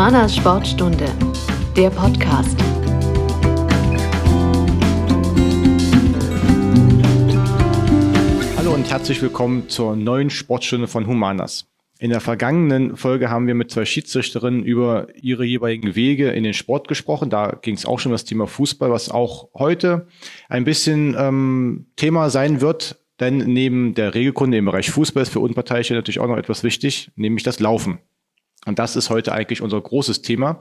Humanas Sportstunde, der Podcast. Hallo und herzlich willkommen zur neuen Sportstunde von Humanas. In der vergangenen Folge haben wir mit zwei Schiedsrichterinnen über ihre jeweiligen Wege in den Sport gesprochen. Da ging es auch schon um das Thema Fußball, was auch heute ein bisschen ähm, Thema sein wird. Denn neben der Regelkunde im Bereich Fußball ist für Unparteiische natürlich auch noch etwas wichtig, nämlich das Laufen. Und das ist heute eigentlich unser großes Thema.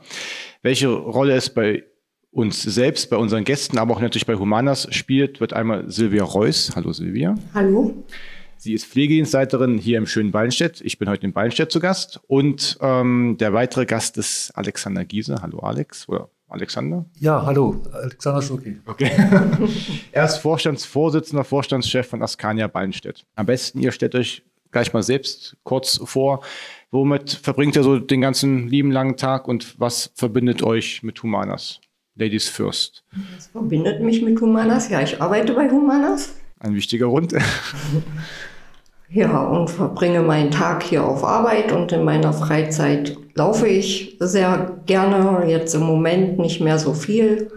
Welche Rolle es bei uns selbst, bei unseren Gästen, aber auch natürlich bei Humanas spielt, wird einmal Silvia Reuss. Hallo Silvia. Hallo. Sie ist Pflegedienstleiterin hier im schönen Ballenstedt. Ich bin heute in Ballenstedt zu Gast. Und ähm, der weitere Gast ist Alexander Giese. Hallo Alex oder Alexander? Ja, hallo, Alexander Schlucki. Okay. er ist Vorstandsvorsitzender, Vorstandschef von Askania Ballenstedt. Am besten, ihr stellt euch gleich mal selbst kurz vor. Womit verbringt ihr so den ganzen lieben langen Tag und was verbindet euch mit Humanas? Ladies first. Was verbindet mich mit Humanas? Ja, ich arbeite bei Humanas. Ein wichtiger Grund. Ja, und verbringe meinen Tag hier auf Arbeit und in meiner Freizeit laufe ich sehr gerne, jetzt im Moment nicht mehr so viel.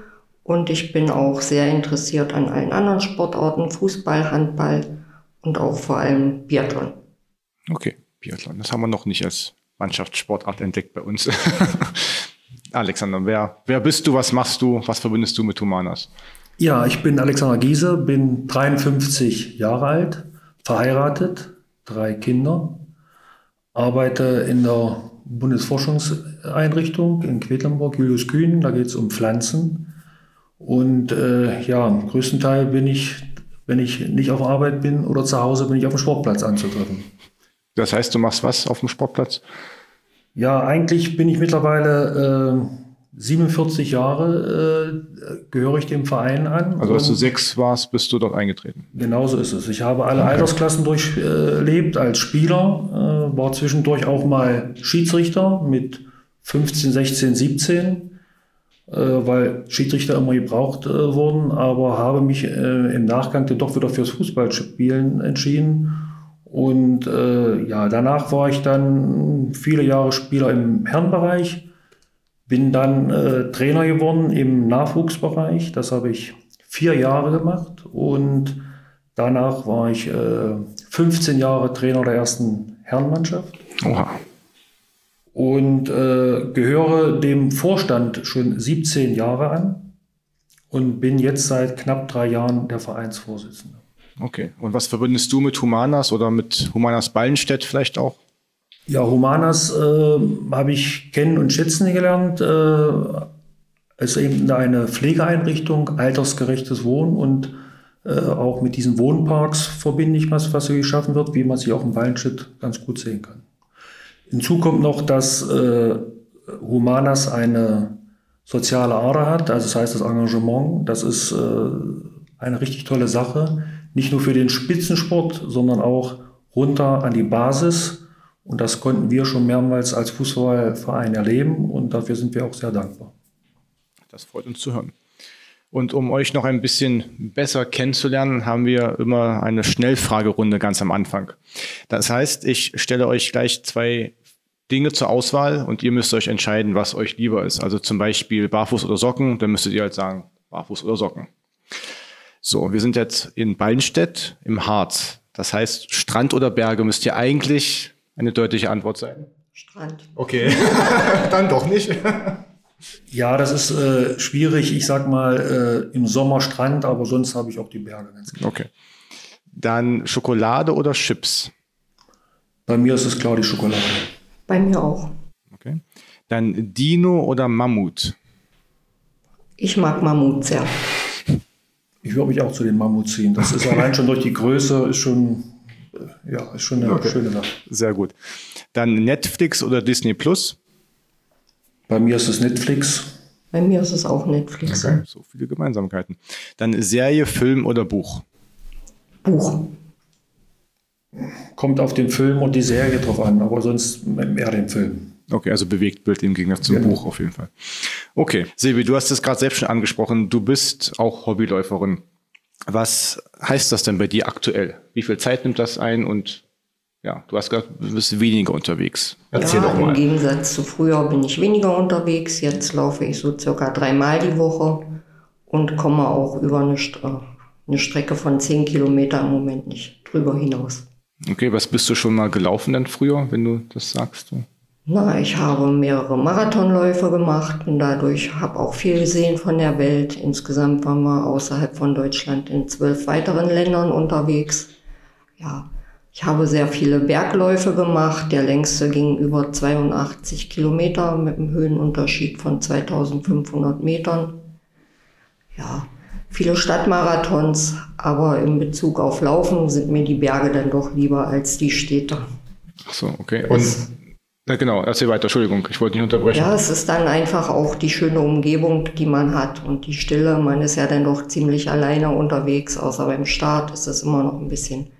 Und ich bin auch sehr interessiert an allen anderen Sportarten, Fußball, Handball und auch vor allem Biathlon. Okay, Biathlon. Das haben wir noch nicht als Mannschaftssportart entdeckt bei uns. Alexander, wer, wer bist du, was machst du, was verbindest du mit Humanas? Ja, ich bin Alexander Giese, bin 53 Jahre alt, verheiratet, drei Kinder, arbeite in der Bundesforschungseinrichtung in Quedlinburg, Julius Kühn, da geht es um Pflanzen. Und äh, ja, im größten Teil bin ich, wenn ich nicht auf Arbeit bin oder zu Hause, bin ich auf dem Sportplatz anzutreffen. Das heißt, du machst was auf dem Sportplatz? Ja, eigentlich bin ich mittlerweile äh, 47 Jahre äh, gehöre ich dem Verein an. Also als du sechs warst, bist du dort eingetreten. Genauso ist es. Ich habe alle okay. Altersklassen durchlebt als Spieler, äh, war zwischendurch auch mal Schiedsrichter mit 15, 16, 17, äh, weil Schiedsrichter immer gebraucht äh, wurden, aber habe mich äh, im Nachgang dann doch wieder fürs Fußballspielen entschieden. Und äh, ja, danach war ich dann viele Jahre Spieler im Herrenbereich bin dann äh, Trainer geworden im Nachwuchsbereich. Das habe ich vier Jahre gemacht und danach war ich äh, 15 Jahre Trainer der ersten Herrenmannschaft. Oha. Und äh, gehöre dem Vorstand schon 17 Jahre an und bin jetzt seit knapp drei Jahren der Vereinsvorsitzende. Okay. Und was verbindest du mit Humanas oder mit Humanas Ballenstedt vielleicht auch? Ja, Humanas äh, habe ich kennen und schätzen gelernt. Äh, es ist eben eine Pflegeeinrichtung, altersgerechtes Wohnen und äh, auch mit diesen Wohnparks verbinde ich was, was hier geschaffen wird, wie man sich auch im Ballenschritt ganz gut sehen kann. Hinzu kommt noch, dass äh, Humanas eine soziale Ader hat, also das heißt das Engagement, das ist äh, eine richtig tolle Sache, nicht nur für den Spitzensport, sondern auch runter an die Basis und das konnten wir schon mehrmals als Fußballverein erleben und dafür sind wir auch sehr dankbar. Das freut uns zu hören. Und um euch noch ein bisschen besser kennenzulernen, haben wir immer eine Schnellfragerunde ganz am Anfang. Das heißt, ich stelle euch gleich zwei Dinge zur Auswahl und ihr müsst euch entscheiden, was euch lieber ist. Also zum Beispiel Barfuß oder Socken, dann müsstet ihr halt sagen, Barfuß oder Socken. So, wir sind jetzt in Ballenstedt im Harz. Das heißt, Strand oder Berge müsst ihr eigentlich eine deutliche Antwort sein? Strand. Okay, dann doch nicht. Ja, das ist äh, schwierig. Ich sag mal äh, im Sommer Strand, aber sonst habe ich auch die Berge ganz klar. Okay. Dann Schokolade oder Chips? Bei mir ist es klar die Schokolade. Bei mir auch. Okay. Dann Dino oder Mammut? Ich mag Mammut sehr. Ich würde mich auch zu den Mammut ziehen. Das ist allein schon durch die Größe ist schon ja, ist schon eine okay. schöne Sache. Sehr gut. Dann Netflix oder Disney Plus? Bei mir ist es Netflix. Bei mir ist es auch Netflix. Okay. So viele Gemeinsamkeiten. Dann Serie, Film oder Buch? Buch. Kommt auf den Film und die Serie drauf an, aber sonst eher den Film. Okay, also Bewegtbild im Gegensatz zum ja. Buch auf jeden Fall. Okay, Silvi, du hast es gerade selbst schon angesprochen. Du bist auch Hobbyläuferin. Was heißt das denn bei dir aktuell? Wie viel Zeit nimmt das ein und ja, du hast gesagt, du bist weniger unterwegs. Erzähl ja, doch mal. Im Gegensatz zu früher bin ich weniger unterwegs. Jetzt laufe ich so circa dreimal die Woche und komme auch über eine, eine Strecke von zehn Kilometer im Moment nicht drüber hinaus. Okay, was bist du schon mal gelaufen denn früher, wenn du das sagst? Na, ich habe mehrere Marathonläufe gemacht und dadurch habe auch viel gesehen von der Welt. Insgesamt waren wir außerhalb von Deutschland in zwölf weiteren Ländern unterwegs. Ja, ich habe sehr viele Bergläufe gemacht. Der längste ging über 82 Kilometer mit einem Höhenunterschied von 2500 Metern. Ja, viele Stadtmarathons, aber in Bezug auf Laufen sind mir die Berge dann doch lieber als die Städte. Ach so, okay. Und ja, genau, erzähl weiter, Entschuldigung, ich wollte nicht unterbrechen. Ja, es ist dann einfach auch die schöne Umgebung, die man hat und die Stille. Man ist ja dann doch ziemlich alleine unterwegs, außer beim Start ist es immer noch ein bisschen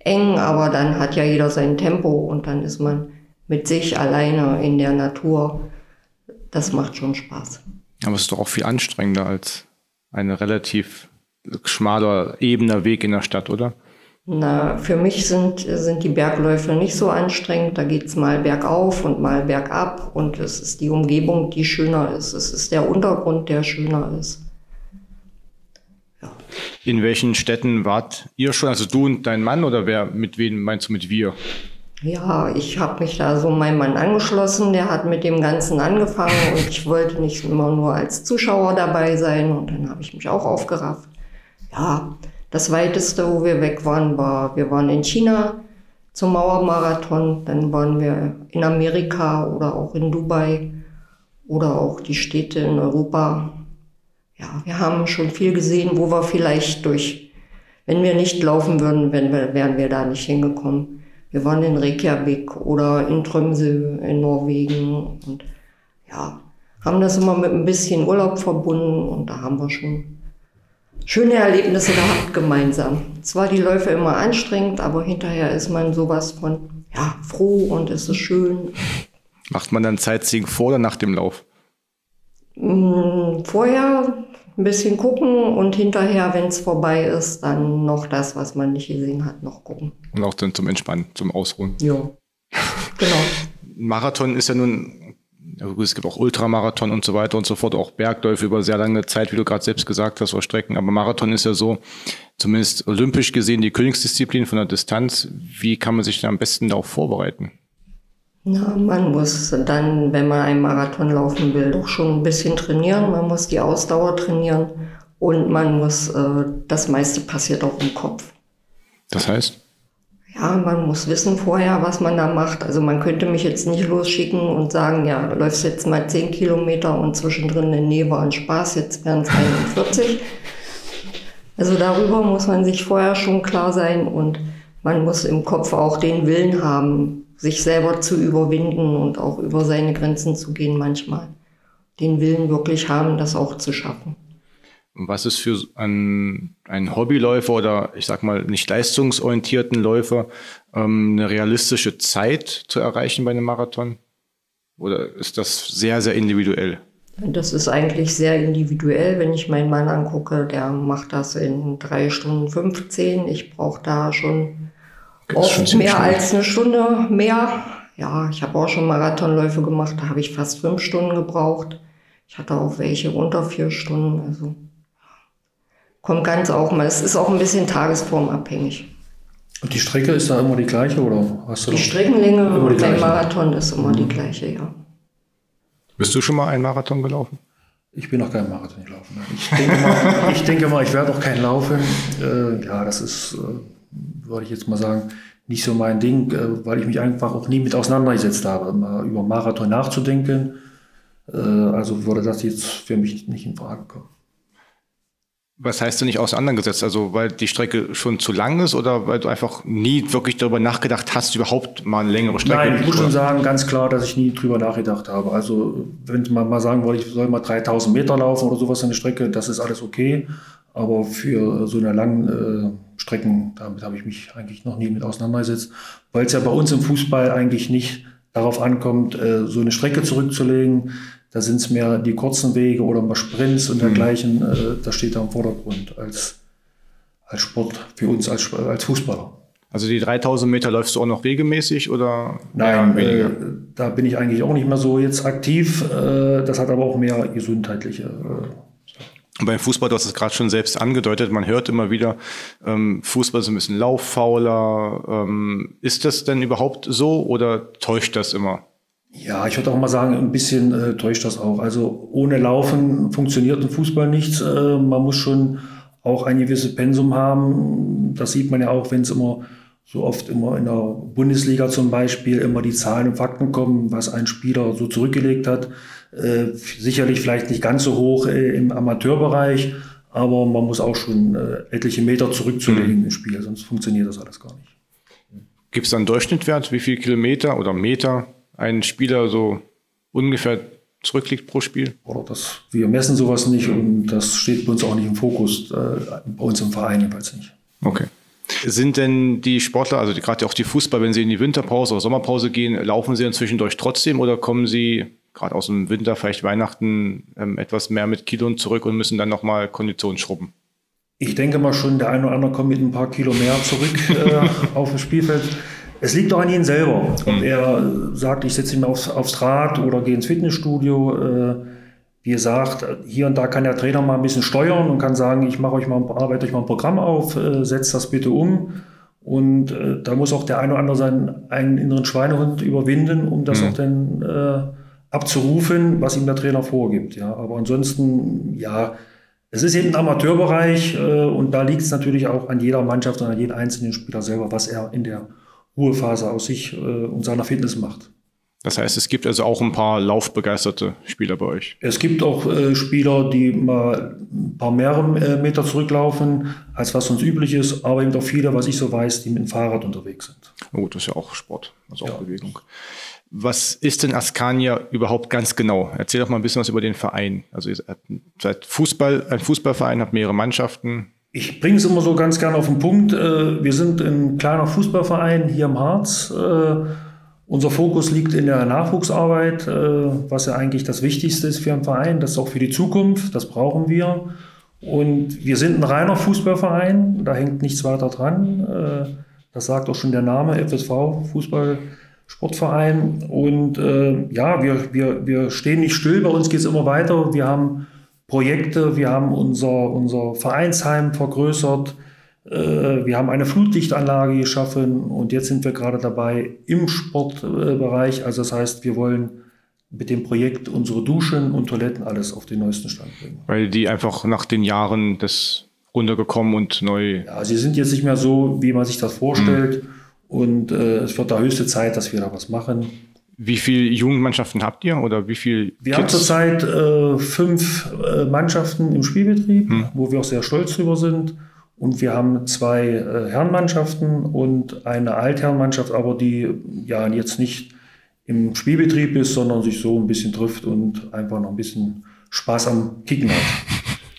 eng, aber dann hat ja jeder sein Tempo und dann ist man mit sich alleine in der Natur. Das macht schon Spaß. Aber es ist doch auch viel anstrengender als ein relativ schmaler, ebener Weg in der Stadt, oder? Na, für mich sind, sind die Bergläufe nicht so anstrengend. Da geht's mal bergauf und mal bergab und es ist die Umgebung, die schöner ist. Es ist der Untergrund, der schöner ist. Ja. In welchen Städten wart ihr schon? Also du und dein Mann oder wer mit wem meinst du mit wir? Ja, ich habe mich da so meinem Mann angeschlossen. Der hat mit dem Ganzen angefangen und ich wollte nicht immer nur als Zuschauer dabei sein und dann habe ich mich auch aufgerafft. Ja, das weiteste, wo wir weg waren, war, wir waren in China zum Mauermarathon, dann waren wir in Amerika oder auch in Dubai oder auch die Städte in Europa. Ja, wir haben schon viel gesehen, wo wir vielleicht durch, wenn wir nicht laufen würden, wären wir da nicht hingekommen. Wir waren in Reykjavik oder in Tromsø in Norwegen und ja, haben das immer mit ein bisschen Urlaub verbunden und da haben wir schon schöne Erlebnisse gehabt gemeinsam. Zwar die Läufe immer anstrengend, aber hinterher ist man sowas von ja, froh und es ist schön. Macht man dann Sightseeing vor oder nach dem Lauf? Mm, vorher ein bisschen gucken und hinterher, wenn es vorbei ist, dann noch das, was man nicht gesehen hat, noch gucken. Und auch dann zum Entspannen, zum Ausruhen. Ja, genau. Marathon ist ja nun es gibt auch Ultramarathon und so weiter und so fort, auch Bergläufe über sehr lange Zeit, wie du gerade selbst gesagt hast, oder Strecken. Aber Marathon ist ja so, zumindest olympisch gesehen, die Königsdisziplin von der Distanz. Wie kann man sich da am besten darauf vorbereiten? Na, man muss dann, wenn man einen Marathon laufen will, doch schon ein bisschen trainieren. Man muss die Ausdauer trainieren und man muss, äh, das meiste passiert auch im Kopf. Das heißt? Ja, man muss wissen vorher, was man da macht. Also man könnte mich jetzt nicht losschicken und sagen, ja, läufst jetzt mal 10 Kilometer und zwischendrin in Nähe war ein Spaß, jetzt wären es 41. Also darüber muss man sich vorher schon klar sein und man muss im Kopf auch den Willen haben, sich selber zu überwinden und auch über seine Grenzen zu gehen manchmal. Den Willen wirklich haben, das auch zu schaffen. Was ist für ein, ein Hobbyläufer oder ich sag mal nicht leistungsorientierten Läufer ähm, eine realistische Zeit zu erreichen bei einem Marathon? Oder ist das sehr, sehr individuell? Das ist eigentlich sehr individuell. Wenn ich meinen Mann angucke, der macht das in drei Stunden 15. Ich brauche da schon oft schon mehr schnell. als eine Stunde mehr. Ja, ich habe auch schon Marathonläufe gemacht, da habe ich fast fünf Stunden gebraucht. Ich hatte auch welche unter vier Stunden. Also kommt ganz auch mal. Es ist auch ein bisschen tagesformabhängig. Und die Strecke ist da immer die gleiche oder hast du Die Streckenlänge beim Marathon ist immer mhm. die gleiche, ja. Bist du schon mal einen Marathon gelaufen? Ich bin noch kein Marathon gelaufen. Ich denke mal, ich, denke mal, ich werde auch keinen laufen. Äh, ja, das ist, äh, würde ich jetzt mal sagen, nicht so mein Ding, äh, weil ich mich einfach auch nie mit auseinandergesetzt habe, über Marathon nachzudenken. Äh, also würde das jetzt für mich nicht in Frage kommen. Was heißt du nicht auseinandergesetzt? Also weil die Strecke schon zu lang ist oder weil du einfach nie wirklich darüber nachgedacht hast, überhaupt mal eine längere Strecke? Nein, ich muss schon sagen, ganz klar, dass ich nie drüber nachgedacht habe. Also wenn man mal sagen wollte, ich soll mal 3000 Meter laufen oder sowas an der Strecke, das ist alles okay. Aber für so eine langen äh, Strecken, damit habe ich mich eigentlich noch nie mit auseinandergesetzt, weil es ja bei uns im Fußball eigentlich nicht darauf ankommt, äh, so eine Strecke zurückzulegen da sind es mehr die kurzen Wege oder mal Sprints und mhm. dergleichen. Äh, das steht da im Vordergrund als, als Sport für uns als, als Fußballer. Also die 3000 Meter läufst du auch noch regelmäßig oder Nein, äh, da bin ich eigentlich auch nicht mehr so jetzt aktiv. Äh, das hat aber auch mehr gesundheitliche. Äh, beim Fußball, du hast es gerade schon selbst angedeutet, man hört immer wieder, ähm, Fußball ist ein bisschen lauffauler. Ähm, ist das denn überhaupt so oder täuscht das immer? Ja, ich würde auch mal sagen, ein bisschen äh, täuscht das auch. Also ohne Laufen funktioniert im Fußball nichts. Äh, man muss schon auch ein gewisses Pensum haben. Das sieht man ja auch, wenn es immer so oft immer in der Bundesliga zum Beispiel immer die Zahlen und Fakten kommen, was ein Spieler so zurückgelegt hat. Äh, sicherlich vielleicht nicht ganz so hoch äh, im Amateurbereich, aber man muss auch schon äh, etliche Meter zurückzulegen mhm. im Spiel, sonst funktioniert das alles gar nicht. Gibt es einen Durchschnittswert, wie viel Kilometer oder Meter ein Spieler so ungefähr zurückliegt pro Spiel? Oder das, wir messen sowas nicht und das steht bei uns auch nicht im Fokus, äh, bei uns im Verein jedenfalls nicht. Okay. Sind denn die Sportler, also gerade auch die Fußball, wenn sie in die Winterpause oder Sommerpause gehen, laufen sie dann zwischendurch trotzdem oder kommen sie gerade aus dem Winter, vielleicht Weihnachten, ähm, etwas mehr mit Kilo zurück und müssen dann nochmal Kondition schrubben? Ich denke mal schon, der eine oder andere kommt mit ein paar Kilo mehr zurück äh, auf das Spielfeld. Es liegt auch an ihm selber. Ob mhm. er sagt, ich setze ihn aufs, aufs Rad oder gehe ins Fitnessstudio. Äh, wie gesagt, hier und da kann der Trainer mal ein bisschen steuern und kann sagen, ich mache euch mal, arbeite euch mal ein Programm auf, äh, setzt das bitte um. Und äh, da muss auch der eine oder andere seinen eigenen inneren Schweinehund überwinden, um das mhm. auch dann äh, abzurufen, was ihm der Trainer vorgibt. Ja, aber ansonsten, ja, es ist eben ein Amateurbereich äh, und da liegt es natürlich auch an jeder Mannschaft und an jedem einzelnen Spieler selber, was er in der Ruhephase aus sich äh, und seiner Fitness macht. Das heißt, es gibt also auch ein paar laufbegeisterte Spieler bei euch. Es gibt auch äh, Spieler, die mal ein paar mehr äh, Meter zurücklaufen, als was uns üblich ist, aber eben auch viele, was ich so weiß, die mit dem Fahrrad unterwegs sind. Oh, das ist ja auch Sport, also auch ja. Bewegung. Was ist denn Askania überhaupt ganz genau? Erzähl doch mal ein bisschen was über den Verein. Also ihr seid Fußball, ein Fußballverein, habt mehrere Mannschaften. Ich bringe es immer so ganz gerne auf den Punkt. Äh, wir sind ein kleiner Fußballverein hier im Harz. Äh, unser Fokus liegt in der Nachwuchsarbeit, äh, was ja eigentlich das Wichtigste ist für einen Verein. Das ist auch für die Zukunft, das brauchen wir. Und wir sind ein reiner Fußballverein, da hängt nichts weiter dran. Das sagt auch schon der Name FSV, Fußballsportverein. Und ja, wir, wir, wir stehen nicht still, bei uns geht es immer weiter. Wir haben Projekte. Wir haben unser, unser Vereinsheim vergrößert. Äh, wir haben eine Flutlichtanlage geschaffen und jetzt sind wir gerade dabei im Sportbereich. Also das heißt, wir wollen mit dem Projekt unsere Duschen und Toiletten alles auf den neuesten Stand bringen. Weil die einfach nach den Jahren das runtergekommen und neu. Ja, sie sind jetzt nicht mehr so, wie man sich das vorstellt. Mhm. Und äh, es wird da höchste Zeit, dass wir da was machen. Wie viele Jugendmannschaften habt ihr oder wie viel? Wir Kids? haben zurzeit äh, fünf äh, Mannschaften im Spielbetrieb, hm. wo wir auch sehr stolz drüber sind. Und wir haben zwei äh, Herrenmannschaften und eine Altherrenmannschaft, aber die ja jetzt nicht im Spielbetrieb ist, sondern sich so ein bisschen trifft und einfach noch ein bisschen Spaß am Kicken hat.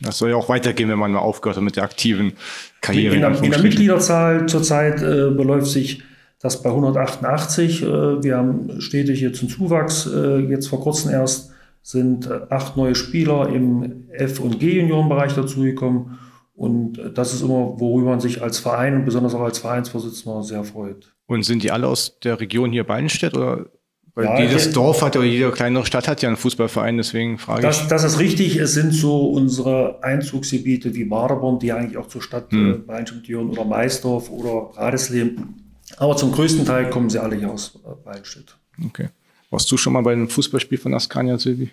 Das soll ja auch weitergehen, wenn man mal aufgehört hat mit der aktiven Karriere. In, in, in der Mitgliederzahl zurzeit äh, beläuft sich das bei 188. Äh, wir haben stetig jetzt einen Zuwachs. Äh, jetzt vor kurzem erst sind äh, acht neue Spieler im F- und G-Juniorenbereich dazugekommen. Und das ist immer, worüber man sich als Verein und besonders auch als Vereinsvorsitzender sehr freut. Und sind die alle aus der Region hier Beinstedt oder? Weil ja, jedes Dorf hat oder jede kleinere Stadt hat ja einen Fußballverein, deswegen frage das, ich. Das ist richtig. Es sind so unsere Einzugsgebiete wie Baderborn, die eigentlich auch zur Stadt hm. Beinstedt gehören, oder Maisdorf oder Radesleben. Aber zum größten Teil kommen sie alle hier aus Beilstedt. Okay. Warst du schon mal bei einem Fußballspiel von Askania, Silvi?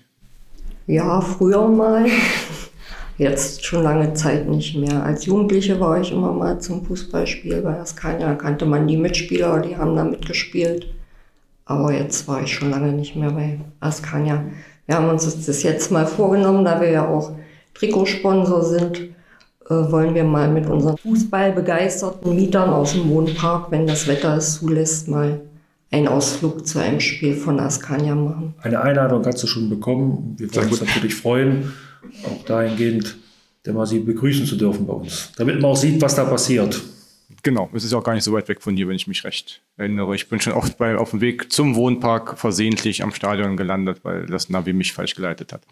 Ja, früher mal. Jetzt schon lange Zeit nicht mehr. Als Jugendliche war ich immer mal zum Fußballspiel bei Askania. Da kannte man die Mitspieler, die haben da mitgespielt. Aber jetzt war ich schon lange nicht mehr bei Askania. Wir haben uns das jetzt mal vorgenommen, da wir ja auch Trikotsponsor sind, äh, wollen wir mal mit unseren fußballbegeisterten Mietern aus dem Wohnpark, wenn das Wetter es zulässt, mal einen Ausflug zu einem Spiel von Askania machen. Eine Einladung hast du schon bekommen. Wir würden uns natürlich freuen, auch dahingehend, mal sie begrüßen zu dürfen bei uns, damit man auch sieht, was da passiert. Genau, es ist auch gar nicht so weit weg von hier, wenn ich mich recht erinnere. Ich bin schon oft bei, auf dem Weg zum Wohnpark versehentlich am Stadion gelandet, weil das Navi mich falsch geleitet hat.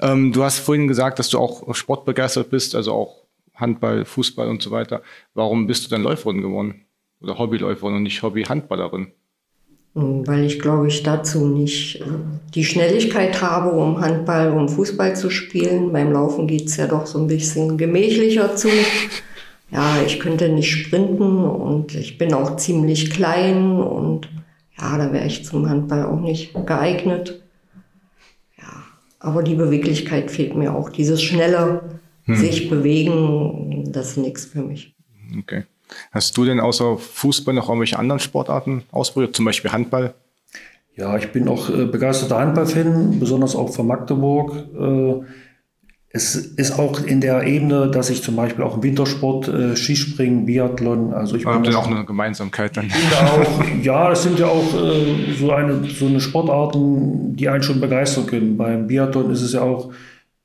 Ähm, du hast vorhin gesagt, dass du auch sportbegeistert bist, also auch Handball, Fußball und so weiter. Warum bist du dann Läuferin geworden? Oder Hobbyläuferin und nicht Hobby-Handballerin? Hm, weil ich glaube ich dazu nicht äh, die Schnelligkeit habe, um Handball und Fußball zu spielen. Beim Laufen geht es ja doch so ein bisschen gemächlicher zu. Ja, ich könnte nicht sprinten und ich bin auch ziemlich klein und ja, da wäre ich zum Handball auch nicht geeignet. Aber die Beweglichkeit fehlt mir auch. Dieses schnelle hm. sich bewegen, das ist nichts für mich. Okay. Hast du denn außer Fußball noch irgendwelche anderen Sportarten ausprobiert, zum Beispiel Handball? Ja, ich bin auch äh, begeisterter Handballfan, besonders auch von Magdeburg. Äh, es ist auch in der Ebene, dass ich zum Beispiel auch im Wintersport, äh, Skispringen, Biathlon, also ich habe auch eine Gemeinsamkeit dann. Auch, ja, das sind ja auch äh, so, eine, so eine Sportarten, die einen schon begeistern können. Beim Biathlon ist es ja auch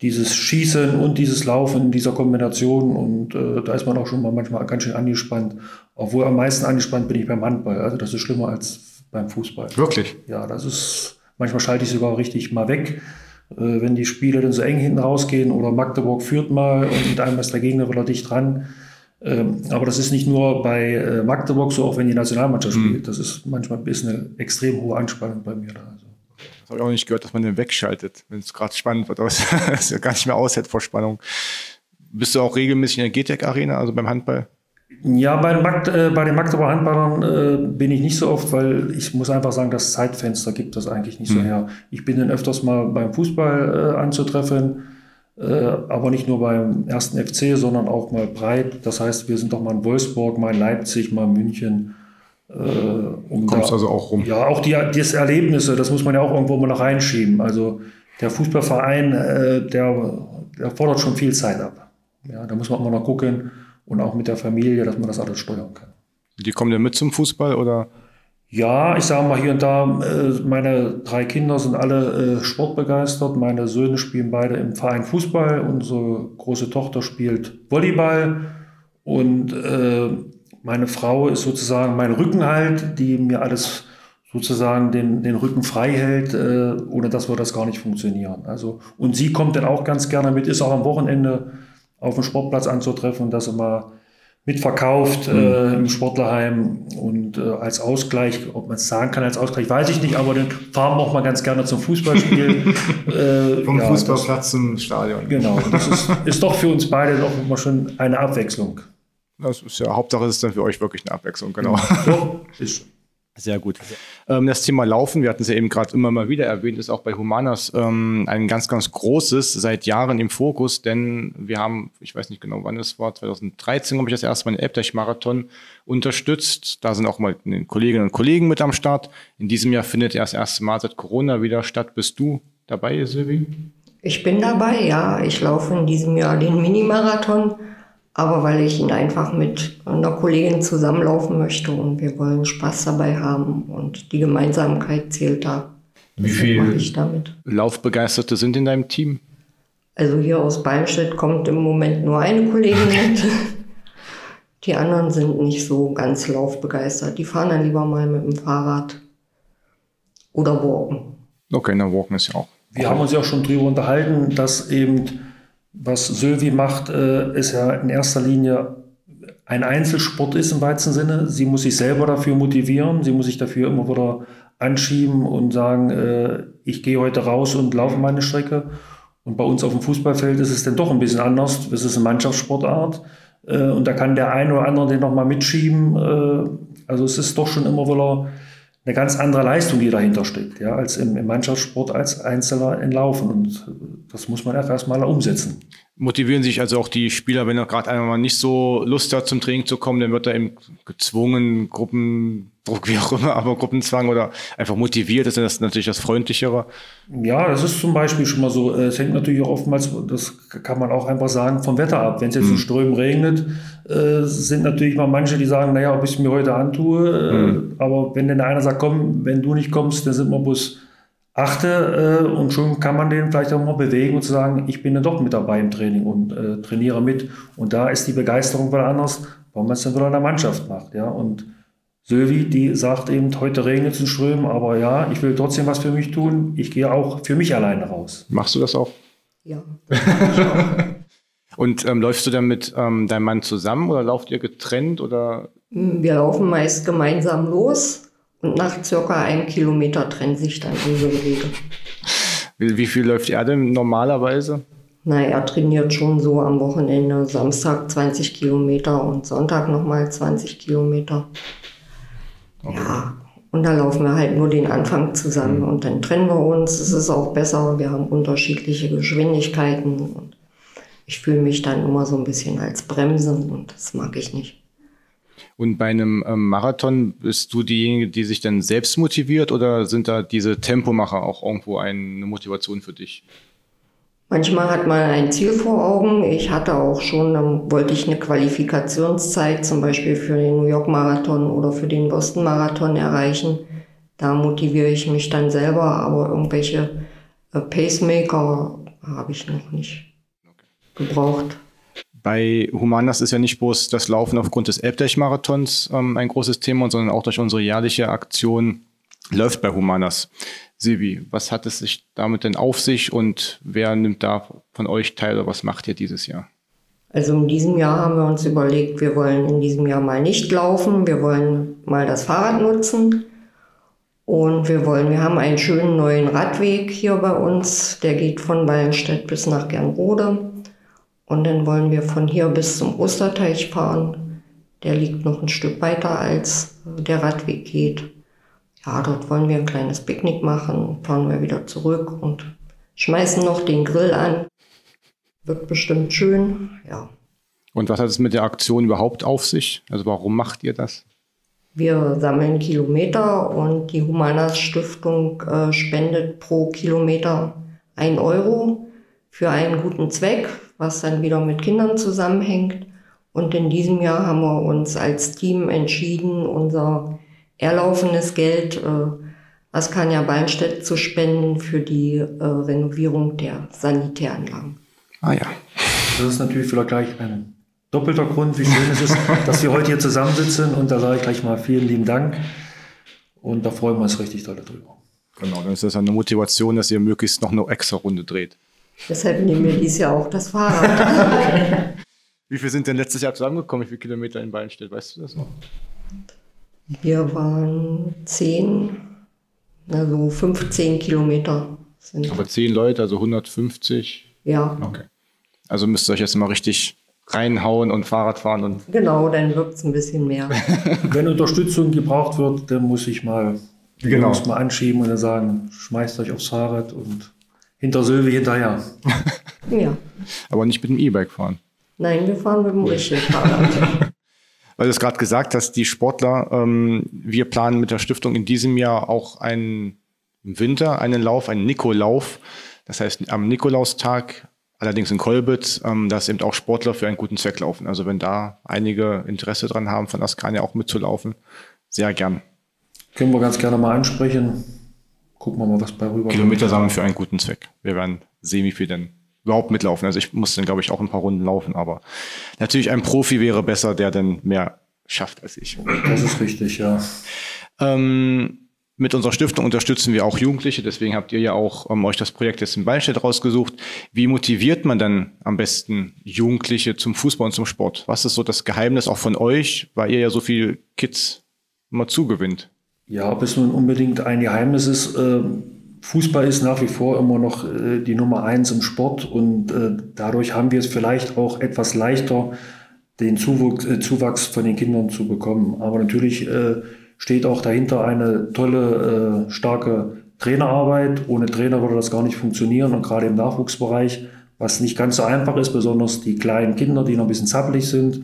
dieses Schießen und dieses Laufen in dieser Kombination und äh, da ist man auch schon mal manchmal ganz schön angespannt. Obwohl am meisten angespannt bin ich beim Handball. Also das ist schlimmer als beim Fußball. Wirklich? Ja, das ist, manchmal schalte ich sogar richtig mal weg wenn die Spiele dann so eng hinten rausgehen oder Magdeburg führt mal und mit einem ist der Gegner wieder dicht dran. Ähm, aber das ist nicht nur bei äh, Magdeburg so, auch wenn die Nationalmannschaft mhm. spielt. Das ist manchmal ist eine extrem hohe Anspannung bei mir da. Also. Das habe ich auch nicht gehört, dass man den wegschaltet, wenn es gerade spannend wird. Aber es ja gar nicht mehr aushält vor Spannung. Bist du auch regelmäßig in der GTEC Arena, also beim Handball? Ja, bei den, Magd äh, bei den Magdeburger Handballern äh, bin ich nicht so oft, weil ich muss einfach sagen, das Zeitfenster gibt das eigentlich nicht mhm. so her. Ich bin dann öfters mal beim Fußball äh, anzutreffen, äh, aber nicht nur beim ersten FC, sondern auch mal breit. Das heißt, wir sind doch mal in Wolfsburg, mal in Leipzig, mal in München. Äh, um Kommst da, also auch rum? Ja, auch die, die Erlebnisse, das muss man ja auch irgendwo mal noch reinschieben. Also der Fußballverein, äh, der, der fordert schon viel Zeit ab. Ja, da muss man immer noch gucken und auch mit der Familie, dass man das alles steuern kann. Die kommen ja mit zum Fußball oder? Ja, ich sage mal hier und da, äh, meine drei Kinder sind alle äh, sportbegeistert. Meine Söhne spielen beide im Verein Fußball. Unsere große Tochter spielt Volleyball. Und äh, meine Frau ist sozusagen mein Rückenhalt, die mir alles sozusagen den, den Rücken frei hält, ohne dass wir das gar nicht funktionieren. Also, und sie kommt dann auch ganz gerne mit, ist auch am Wochenende auf dem Sportplatz anzutreffen und das immer mitverkauft mhm. äh, im Sportlerheim und äh, als Ausgleich, ob man es sagen kann als Ausgleich, weiß ich nicht, aber den fahren wir auch mal ganz gerne zum Fußballspiel. äh, Vom ja, Fußballplatz das, zum Stadion. Genau, das ist, ist doch für uns beide doch immer schon eine Abwechslung. Das ist ja, Hauptsache ist dann für euch wirklich eine Abwechslung, genau. Ja, ist schon. Sehr gut. Ähm, das Thema Laufen, wir hatten es ja eben gerade immer mal wieder erwähnt, ist auch bei Humanas ähm, ein ganz, ganz großes, seit Jahren im Fokus, denn wir haben, ich weiß nicht genau wann es war, 2013 habe ich das erste Mal den Elbdeich-Marathon unterstützt. Da sind auch mal Kolleginnen und Kollegen mit am Start. In diesem Jahr findet er das erste Mal seit Corona wieder statt. Bist du dabei, Silvi? Ich bin dabei, ja. Ich laufe in diesem Jahr den Minimarathon aber weil ich ihn einfach mit einer Kollegin zusammenlaufen möchte und wir wollen Spaß dabei haben und die Gemeinsamkeit zählt da. Wie viele Laufbegeisterte sind in deinem Team? Also hier aus Beinstedt kommt im Moment nur eine Kollegin mit. Die anderen sind nicht so ganz laufbegeistert. Die fahren dann lieber mal mit dem Fahrrad oder walken. Okay, na walken ist ja auch. Wir haben uns ja auch schon drüber unterhalten, dass eben was Sylvie macht, äh, ist ja in erster Linie ein Einzelsport ist im weitesten Sinne. Sie muss sich selber dafür motivieren, sie muss sich dafür immer wieder anschieben und sagen, äh, ich gehe heute raus und laufe meine Strecke. Und bei uns auf dem Fußballfeld ist es dann doch ein bisschen anders. Es ist eine Mannschaftssportart äh, und da kann der eine oder andere den nochmal mitschieben. Äh, also es ist doch schon immer wieder eine ganz andere Leistung, die dahinter steckt, ja, als im, im Mannschaftssport als Einzelner in Laufen. Und das muss man erst mal umsetzen. Motivieren sich also auch die Spieler, wenn er gerade einmal nicht so Lust hat, zum Training zu kommen, dann wird er eben gezwungen, Gruppendruck, wie auch immer, aber Gruppenzwang oder einfach motiviert, das ist natürlich das Freundlichere. Ja, das ist zum Beispiel schon mal so. Es hängt natürlich auch oftmals, das kann man auch einfach sagen, vom Wetter ab. Wenn es jetzt mhm. in Strömen regnet, äh, sind natürlich mal manche, die sagen, naja, ob ich es mir heute antue. Äh, mhm. Aber wenn dann einer sagt, komm, wenn du nicht kommst, dann sind wir bloß achte äh, und schon kann man den vielleicht auch mal bewegen und zu sagen, ich bin dann doch mit dabei im Training und äh, trainiere mit. Und da ist die Begeisterung wieder anders, warum man es dann wieder in der Mannschaft macht. Ja? Und Sylvie, die sagt eben, heute regnet es in Strömen, aber ja, ich will trotzdem was für mich tun. Ich gehe auch für mich alleine raus. Machst du das auch? Ja. Und ähm, läufst du dann mit ähm, deinem Mann zusammen oder lauft ihr getrennt oder? Wir laufen meist gemeinsam los und nach circa einem Kilometer trennen sich dann unsere Wege. Wie, wie viel läuft er denn normalerweise? Na, er trainiert schon so am Wochenende, Samstag 20 Kilometer und Sonntag nochmal 20 Kilometer. Ja, und da laufen wir halt nur den Anfang zusammen und dann trennen wir uns. Es ist auch besser, wir haben unterschiedliche Geschwindigkeiten und ich fühle mich dann immer so ein bisschen als Bremse und das mag ich nicht. Und bei einem ähm, Marathon bist du diejenige, die sich dann selbst motiviert oder sind da diese Tempomacher auch irgendwo eine Motivation für dich? Manchmal hat man ein Ziel vor Augen. Ich hatte auch schon, dann wollte ich eine Qualifikationszeit zum Beispiel für den New York Marathon oder für den Boston Marathon erreichen. Da motiviere ich mich dann selber, aber irgendwelche äh, Pacemaker habe ich noch nicht gebraucht. Bei Humanas ist ja nicht bloß das Laufen aufgrund des Elbdeich-Marathons ähm, ein großes Thema, sondern auch durch unsere jährliche Aktion läuft bei Humanas. Silvi, was hat es sich damit denn auf sich und wer nimmt da von euch teil oder was macht ihr dieses Jahr? Also in diesem Jahr haben wir uns überlegt, wir wollen in diesem Jahr mal nicht laufen, wir wollen mal das Fahrrad nutzen und wir wollen, wir haben einen schönen neuen Radweg hier bei uns, der geht von Wallenstedt bis nach Gernrode und dann wollen wir von hier bis zum Osterteich fahren. Der liegt noch ein Stück weiter als der Radweg geht ja, dort wollen wir ein kleines Picknick machen, fahren wir wieder zurück und schmeißen noch den Grill an. Wird bestimmt schön, ja. Und was hat es mit der Aktion überhaupt auf sich? Also warum macht ihr das? Wir sammeln Kilometer und die Humanas Stiftung äh, spendet pro Kilometer ein Euro für einen guten Zweck, was dann wieder mit Kindern zusammenhängt. Und in diesem Jahr haben wir uns als Team entschieden, unser erlaufenes Geld äh, Askania Beinstedt zu spenden für die äh, Renovierung der Sanitäranlagen. Ah ja. Das ist natürlich wieder gleich ein doppelter Grund, wie schön es ist, dass wir heute hier zusammensitzen. Und da sage ich gleich mal vielen lieben Dank. Und da freuen wir uns richtig doll darüber. Genau, dann ist das eine Motivation, dass ihr möglichst noch eine extra Runde dreht. Deshalb nehmen wir dieses Jahr auch das Fahrrad. Wie viel sind denn letztes Jahr zusammengekommen? Wie viele Kilometer in Beinstedt? Weißt du das noch? Wir waren zehn, also 15 Kilometer sind. Aber zehn Leute, also 150? Ja. Okay. Also müsst ihr euch jetzt mal richtig reinhauen und Fahrrad fahren. Und genau, dann wird es ein bisschen mehr. Wenn Unterstützung gebraucht wird, dann muss ich mal, genau. muss mal anschieben und dann sagen, schmeißt euch aufs Fahrrad und hinter Sylvie hinterher. ja. Aber nicht mit dem E-Bike fahren. Nein, wir fahren mit dem richtigen Fahrrad weil du es gerade gesagt hast, die Sportler, ähm, wir planen mit der Stiftung in diesem Jahr auch einen im Winter einen Lauf, einen Nikolauf. Das heißt, am Nikolaustag, allerdings in Kolbitz, ähm, dass eben auch Sportler für einen guten Zweck laufen. Also wenn da einige Interesse dran haben, von Askania auch mitzulaufen, sehr gern. Können wir ganz gerne mal ansprechen. Gucken wir mal, was bei rüber Kilometer sammeln für einen guten Zweck. Wir werden sehen, wie viel denn überhaupt mitlaufen. Also ich muss dann, glaube ich, auch ein paar Runden laufen, aber natürlich ein Profi wäre besser, der dann mehr schafft als ich. Das ist richtig, ja. Ähm, mit unserer Stiftung unterstützen wir auch Jugendliche, deswegen habt ihr ja auch ähm, euch das Projekt jetzt in Ballstedt rausgesucht. Wie motiviert man dann am besten Jugendliche zum Fußball und zum Sport? Was ist so das Geheimnis auch von euch, weil ihr ja so viel Kids immer zugewinnt? Ja, ob es nun unbedingt ein Geheimnis ist, äh Fußball ist nach wie vor immer noch äh, die Nummer eins im Sport und äh, dadurch haben wir es vielleicht auch etwas leichter, den Zuwuchs, äh, Zuwachs von den Kindern zu bekommen. Aber natürlich äh, steht auch dahinter eine tolle, äh, starke Trainerarbeit. Ohne Trainer würde das gar nicht funktionieren und gerade im Nachwuchsbereich, was nicht ganz so einfach ist, besonders die kleinen Kinder, die noch ein bisschen zappelig sind,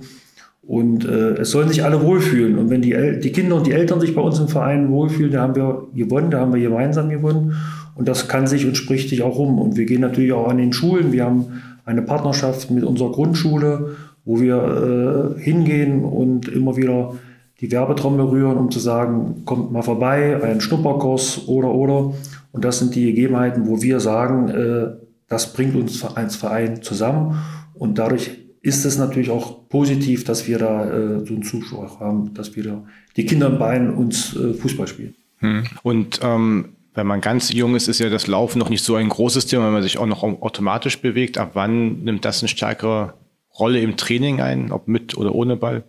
und äh, es sollen sich alle wohlfühlen. Und wenn die, El die Kinder und die Eltern sich bei uns im Verein wohlfühlen, da haben wir gewonnen, da haben wir gemeinsam gewonnen. Und das kann sich und spricht sich auch rum. Und wir gehen natürlich auch an den Schulen. Wir haben eine Partnerschaft mit unserer Grundschule, wo wir äh, hingehen und immer wieder die Werbetrommel rühren, um zu sagen, kommt mal vorbei, ein Schnupperkurs oder oder. Und das sind die Gegebenheiten, wo wir sagen, äh, das bringt uns als Verein zusammen. Und dadurch ist es natürlich auch positiv, dass wir da äh, so einen Zuschauer haben, dass wir da die Kinder im Bein uns äh, Fußball spielen. Hm. Und ähm, wenn man ganz jung ist, ist ja das Laufen noch nicht so ein großes Thema, wenn man sich auch noch automatisch bewegt. Ab wann nimmt das eine stärkere Rolle im Training ein, ob mit oder ohne Ball?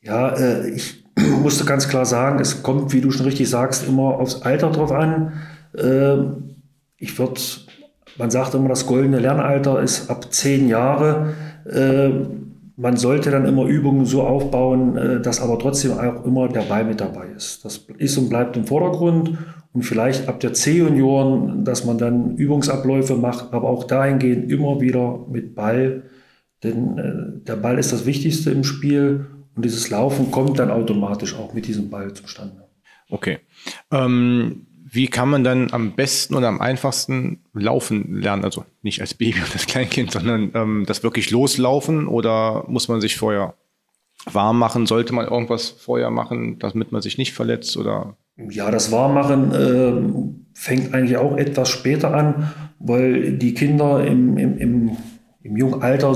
Ja, äh, ich musste ganz klar sagen, es kommt, wie du schon richtig sagst, immer aufs Alter drauf an. Äh, ich würde, man sagt immer, das goldene Lernalter ist ab zehn Jahre. Äh, man sollte dann immer Übungen so aufbauen, äh, dass aber trotzdem auch immer der Ball mit dabei ist. Das ist und bleibt im Vordergrund und vielleicht ab der C-Junioren, dass man dann Übungsabläufe macht, aber auch dahingehend immer wieder mit Ball, denn äh, der Ball ist das Wichtigste im Spiel und dieses Laufen kommt dann automatisch auch mit diesem Ball zustande. Okay. Ähm, wie kann man dann am besten oder am einfachsten laufen lernen? Also nicht als Baby oder als Kleinkind, sondern ähm, das wirklich loslaufen oder muss man sich vorher warm machen? Sollte man irgendwas vorher machen, damit man sich nicht verletzt oder? Ja, das Warmmachen äh, fängt eigentlich auch etwas später an, weil die Kinder im, im, im, im jungen Alter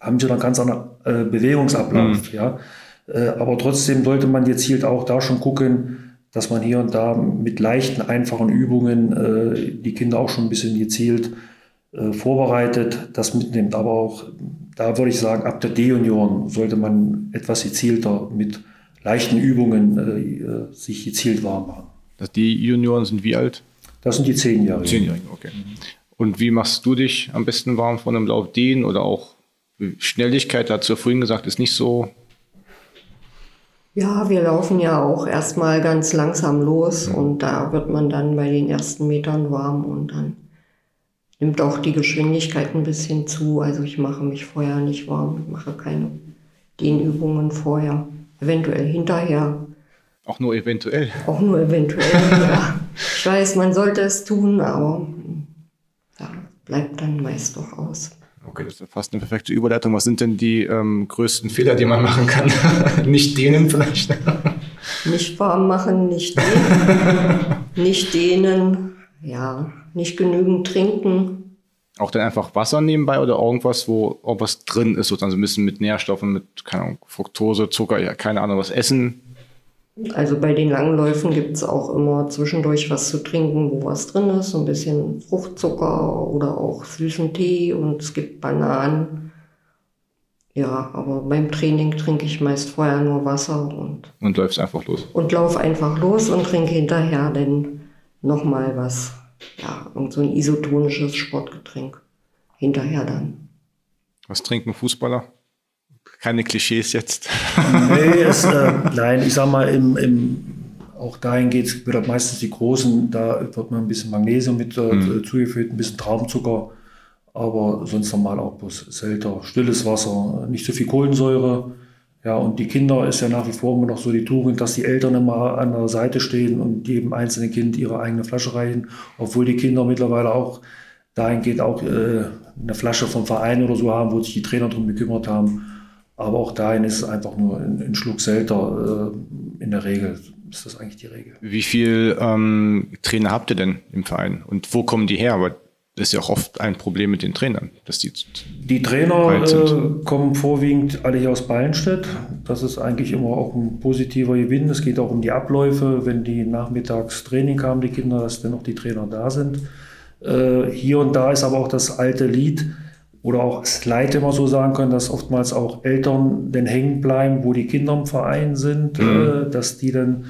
haben sie einen ganz anderen äh, Bewegungsablauf. Mhm. Ja? Äh, aber trotzdem sollte man gezielt auch da schon gucken, dass man hier und da mit leichten, einfachen Übungen äh, die Kinder auch schon ein bisschen gezielt äh, vorbereitet, das mitnimmt. Aber auch, da würde ich sagen, ab der D-Junioren sollte man etwas gezielter mit leichten Übungen äh, äh sich gezielt warm machen. Die Junioren sind wie alt? Das sind die Zehnjährigen. Zehnjährigen, okay. Und wie machst du dich am besten warm von einem Lauf D oder auch Schnelligkeit? Dazu vorhin gesagt, ist nicht so ja, wir laufen ja auch erstmal ganz langsam los und da wird man dann bei den ersten Metern warm und dann nimmt auch die Geschwindigkeit ein bisschen zu. Also ich mache mich vorher nicht warm, mache keine Dehnübungen vorher, eventuell hinterher. Auch nur eventuell. Auch nur eventuell, ja. Ich weiß, man sollte es tun, aber ja, bleibt dann meist doch aus. Okay, das ist fast eine perfekte Überleitung. Was sind denn die ähm, größten Fehler, die man machen kann? nicht dehnen vielleicht? nicht warm machen, nicht dehnen. nicht dehnen, ja, nicht genügend trinken. Auch dann einfach Wasser nebenbei oder irgendwas, wo irgendwas drin ist, sozusagen so ein bisschen mit Nährstoffen, mit, keine Ahnung, Fructose, Zucker, ja, keine Ahnung, was essen. Also bei den Langläufen gibt es auch immer zwischendurch was zu trinken, wo was drin ist, so ein bisschen Fruchtzucker oder auch süßen Tee und es gibt Bananen. Ja, aber beim Training trinke ich meist vorher nur Wasser und. Und läufst einfach los. Und lauf einfach los und trinke hinterher dann nochmal was. Ja, irgend so ein isotonisches Sportgetränk. Hinterher dann. Was trinken Fußballer? Keine Klischees jetzt. nee, es, äh, nein, ich sag mal, im, im, auch dahin geht es, wird meistens die Großen, da wird man ein bisschen Magnesium mit äh, mhm. zugeführt, ein bisschen Traumzucker, aber sonst normal auch bloß selter. Stilles Wasser, nicht so viel Kohlensäure. Ja, und die Kinder ist ja nach wie vor immer noch so die Tugend, dass die Eltern immer an der Seite stehen und jedem einzelnen Kind ihre eigene Flasche reichen, obwohl die Kinder mittlerweile auch dahin geht, auch äh, eine Flasche vom Verein oder so haben, wo sich die Trainer drum gekümmert haben. Aber auch dahin ist es einfach nur ein, ein Schluck selter. Äh, in der Regel ist das eigentlich die Regel. Wie viele ähm, Trainer habt ihr denn im Verein? Und wo kommen die her? Aber das ist ja auch oft ein Problem mit den Trainern, dass die Die Trainer äh, kommen vorwiegend alle hier aus Ballenstedt. Das ist eigentlich immer auch ein positiver Gewinn. Es geht auch um die Abläufe, wenn die nachmittags Training haben, die Kinder, dass dann noch die Trainer da sind. Äh, hier und da ist aber auch das alte Lied oder auch Leid immer so sagen können, dass oftmals auch Eltern dann hängen bleiben, wo die Kinder im Verein sind, mhm. äh, dass die dann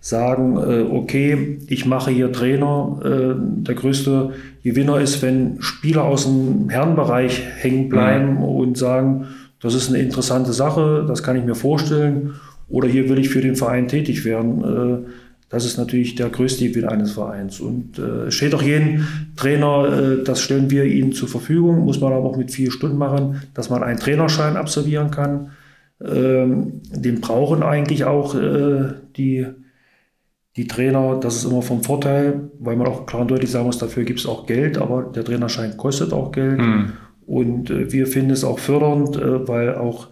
sagen, äh, okay, ich mache hier Trainer. Äh, der größte Gewinner ist, wenn Spieler aus dem Herrenbereich hängen bleiben mhm. und sagen, das ist eine interessante Sache, das kann ich mir vorstellen. Oder hier will ich für den Verein tätig werden. Das ist natürlich der größte Gewinn eines Vereins. Und äh, es steht auch jedem Trainer, äh, das stellen wir ihnen zur Verfügung, muss man aber auch mit vier Stunden machen, dass man einen Trainerschein absolvieren kann. Ähm, den brauchen eigentlich auch äh, die, die Trainer. Das ist immer vom Vorteil, weil man auch klar und deutlich sagen muss, dafür gibt es auch Geld, aber der Trainerschein kostet auch Geld. Mhm. Und äh, wir finden es auch fördernd, äh, weil auch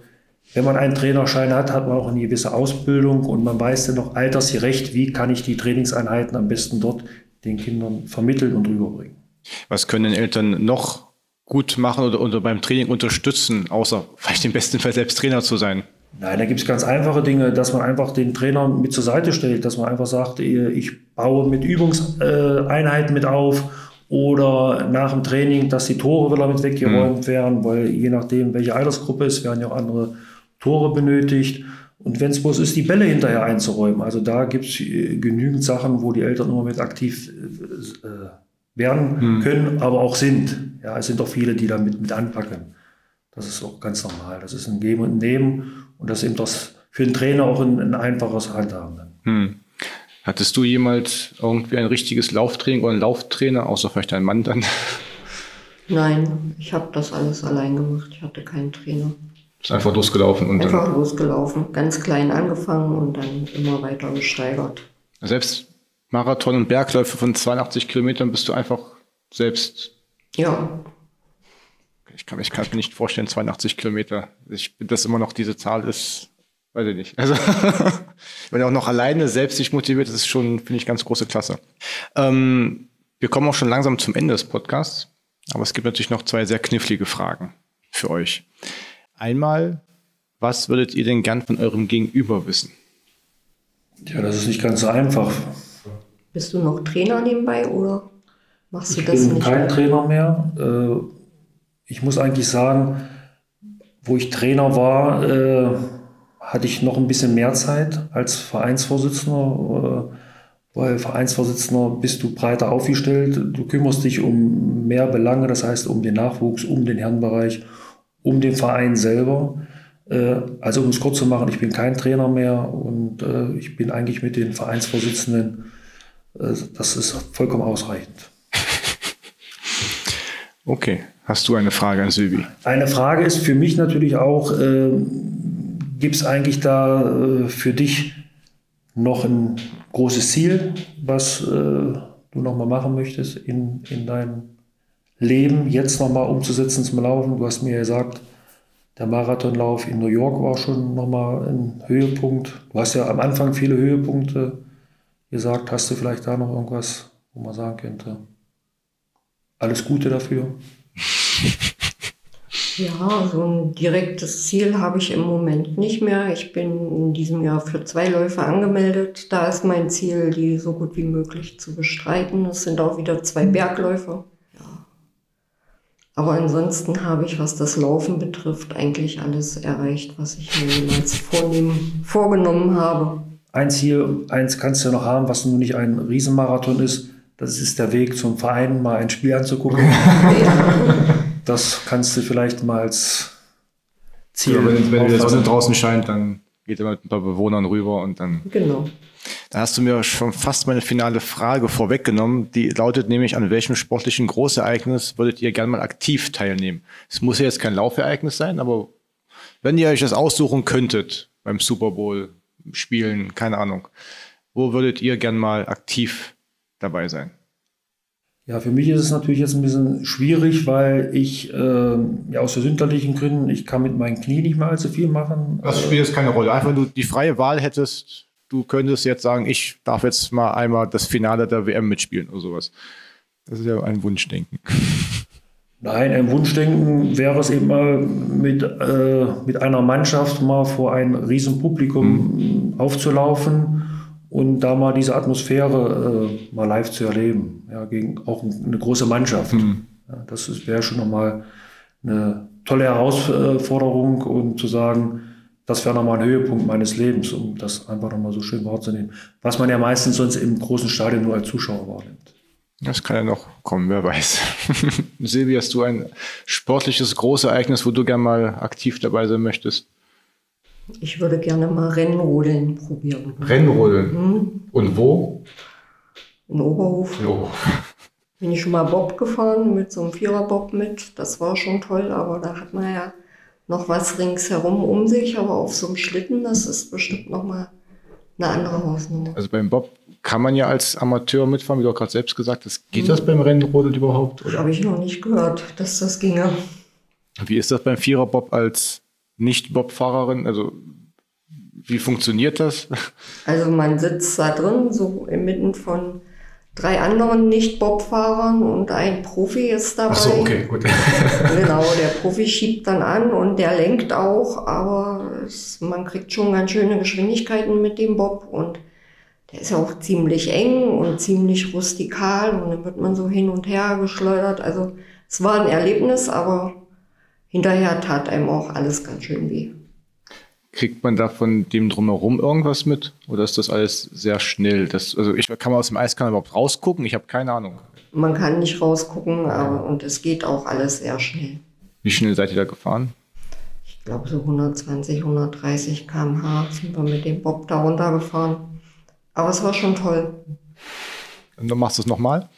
wenn man einen Trainerschein hat, hat man auch eine gewisse Ausbildung und man weiß dann noch altersgerecht, wie kann ich die Trainingseinheiten am besten dort den Kindern vermitteln und rüberbringen. Was können Eltern noch gut machen oder, oder beim Training unterstützen, außer vielleicht im besten Fall selbst Trainer zu sein? Nein, da gibt es ganz einfache Dinge, dass man einfach den Trainer mit zur Seite stellt, dass man einfach sagt, ich baue mit Übungseinheiten mit auf oder nach dem Training, dass die Tore wieder mit weggeräumt mhm. werden, weil je nachdem, welche Altersgruppe es werden ja auch andere Tore benötigt. Und wenn es bloß ist, die Bälle hinterher einzuräumen. Also da gibt es äh, genügend Sachen, wo die Eltern immer mit aktiv äh, werden mhm. können, aber auch sind. Ja, es sind auch viele, die damit mit anpacken. Das ist auch ganz normal. Das ist ein Geben und Nehmen und das ist eben das für den Trainer auch ein, ein einfaches Handhaben. Hm. Hattest du jemals irgendwie ein richtiges Lauftraining oder einen Lauftrainer, außer vielleicht dein Mann dann? Nein, ich habe das alles allein gemacht. Ich hatte keinen Trainer. Ist einfach losgelaufen und einfach losgelaufen, ganz klein angefangen und dann immer weiter gesteigert. Selbst Marathon und Bergläufe von 82 Kilometern bist du einfach selbst. Ja. Ich kann, ich kann mir nicht vorstellen, 82 Kilometer. Ich, das immer noch diese Zahl ist, weiß ich nicht. Also, wenn er auch noch alleine selbst sich motiviert, das ist schon, finde ich, ganz große Klasse. Ähm, wir kommen auch schon langsam zum Ende des Podcasts, aber es gibt natürlich noch zwei sehr knifflige Fragen für euch. Einmal, was würdet ihr denn gern von eurem Gegenüber wissen? Ja, das ist nicht ganz so einfach. Bist du noch Trainer nebenbei oder machst du ich das nicht? Ich bin kein Trainer mehr. Äh, ich muss eigentlich sagen, wo ich Trainer war, äh, hatte ich noch ein bisschen mehr Zeit als Vereinsvorsitzender, äh, weil Vereinsvorsitzender bist du breiter aufgestellt. Du kümmerst dich um mehr Belange, das heißt um den Nachwuchs, um den Herrenbereich, um den Verein selber. Also um es kurz zu machen, ich bin kein Trainer mehr und ich bin eigentlich mit den Vereinsvorsitzenden äh, das ist vollkommen ausreichend. Okay, hast du eine Frage an Silvi? Eine Frage ist für mich natürlich auch, äh, gibt es eigentlich da äh, für dich noch ein großes Ziel, was äh, du nochmal machen möchtest in, in deinem Leben, jetzt nochmal umzusetzen zum Laufen? Du hast mir gesagt, der Marathonlauf in New York war schon nochmal ein Höhepunkt. Du hast ja am Anfang viele Höhepunkte gesagt, hast du vielleicht da noch irgendwas, wo man sagen könnte, alles Gute dafür? Ja, so ein direktes Ziel habe ich im Moment nicht mehr. Ich bin in diesem Jahr für zwei Läufe angemeldet. Da ist mein Ziel, die so gut wie möglich zu bestreiten. Es sind auch wieder zwei Bergläufe. Aber ansonsten habe ich, was das Laufen betrifft, eigentlich alles erreicht, was ich mir jemals vornehmen, vorgenommen habe. Eins hier, eins kannst du noch haben, was nun nicht ein Riesenmarathon ist. Das ist der Weg zum Verein, mal ein Spiel anzugucken. das kannst du vielleicht mal als Ziel. Ja, wenn, wenn die Sonne draußen scheint, dann geht immer mit ein paar Bewohnern rüber und dann. Genau. Da hast du mir schon fast meine finale Frage vorweggenommen. Die lautet nämlich, an welchem sportlichen Großereignis würdet ihr gerne mal aktiv teilnehmen? Es muss ja jetzt kein Laufereignis sein, aber wenn ihr euch das aussuchen könntet beim Super Bowl, spielen, keine Ahnung. Wo würdet ihr gern mal aktiv dabei sein? Ja, für mich ist es natürlich jetzt ein bisschen schwierig, weil ich äh, ja aus gesundheitlichen Gründen, ich kann mit meinen Knie nicht mehr allzu viel machen. Das spielt jetzt keine Rolle. Einfach, wenn du die freie Wahl hättest, du könntest jetzt sagen, ich darf jetzt mal einmal das Finale der WM mitspielen oder sowas. Das ist ja ein Wunschdenken. Nein, ein Wunschdenken wäre es eben mal mit, äh, mit einer Mannschaft mal vor ein Riesenpublikum mhm. aufzulaufen und da mal diese Atmosphäre äh, mal live zu erleben. Ja, gegen auch eine große Mannschaft. Mhm. Ja, das wäre schon nochmal eine tolle Herausforderung und zu sagen, das wäre nochmal ein Höhepunkt meines Lebens, um das einfach nochmal so schön wahrzunehmen. Was man ja meistens sonst im großen Stadion nur als Zuschauer wahrnimmt. Das kann ja noch kommen, wer weiß. Silvi, hast du ein sportliches Großereignis, wo du gerne mal aktiv dabei sein möchtest? Ich würde gerne mal Rennrodeln probieren. Rennrodeln? Mhm. Und wo? In Oberhof. In Oberhof. Bin ich schon mal Bob gefahren mit so einem Viererbob mit. Das war schon toll, aber da hat man ja noch was ringsherum um sich. Aber auf so einem Schlitten, das ist bestimmt noch mal eine andere Hausnummer. Also beim Bob kann man ja als Amateur mitfahren, wie du auch gerade selbst gesagt hast. Geht hm. das beim Rennrodel überhaupt? Habe ich noch nicht gehört, dass das ginge. Wie ist das beim Vierer-Bob als Nicht-Bob-Fahrerin? Also wie funktioniert das? Also man sitzt da drin, so inmitten von drei anderen Nicht-Bob-Fahrern und ein Profi ist dabei. Ach so, okay, gut. genau, der Profi schiebt dann an und der lenkt auch, aber es, man kriegt schon ganz schöne Geschwindigkeiten mit dem Bob und der ist ja auch ziemlich eng und ziemlich rustikal und dann wird man so hin und her geschleudert. Also es war ein Erlebnis, aber hinterher tat einem auch alles ganz schön weh. Kriegt man da von dem drumherum irgendwas mit? Oder ist das alles sehr schnell? Das, also ich kann man aus dem Eiskanal überhaupt rausgucken? Ich habe keine Ahnung. Man kann nicht rausgucken, aber, und es geht auch alles sehr schnell. Wie schnell seid ihr da gefahren? Ich glaube so 120, 130 km/h sind wir mit dem Bob da runtergefahren. Aber es war schon toll. Und dann machst du es nochmal?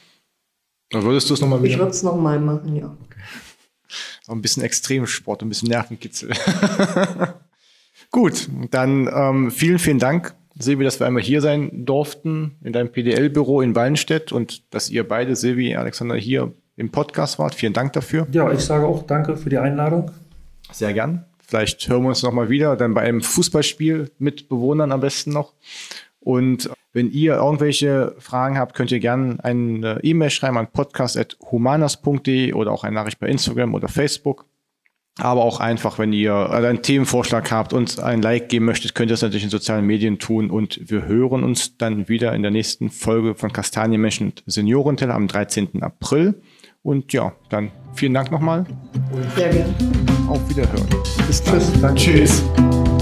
Oder würdest du es nochmal wieder? Ich würde es nochmal machen, ja. Okay. Ein bisschen Extremsport, ein bisschen Nervenkitzel. Gut, dann ähm, vielen, vielen Dank, Silvi, dass wir einmal hier sein durften in deinem PDL-Büro in Wallenstedt und dass ihr beide, Silvi, Alexander, hier im Podcast wart. Vielen Dank dafür. Ja, ich sage auch danke für die Einladung. Sehr gern. Vielleicht hören wir uns nochmal wieder, dann bei einem Fußballspiel mit Bewohnern am besten noch. Und wenn ihr irgendwelche Fragen habt, könnt ihr gerne eine E-Mail schreiben an podcast.humanas.de oder auch eine Nachricht bei Instagram oder Facebook. Aber auch einfach, wenn ihr einen Themenvorschlag habt und ein Like geben möchtet, könnt ihr das natürlich in sozialen Medien tun. Und wir hören uns dann wieder in der nächsten Folge von Kastanienmenschen und Seniorenteller am 13. April. Und ja, dann vielen Dank nochmal. Sehr gerne. Auf Wiederhören. Bis dann. Tschüss. Tschüss.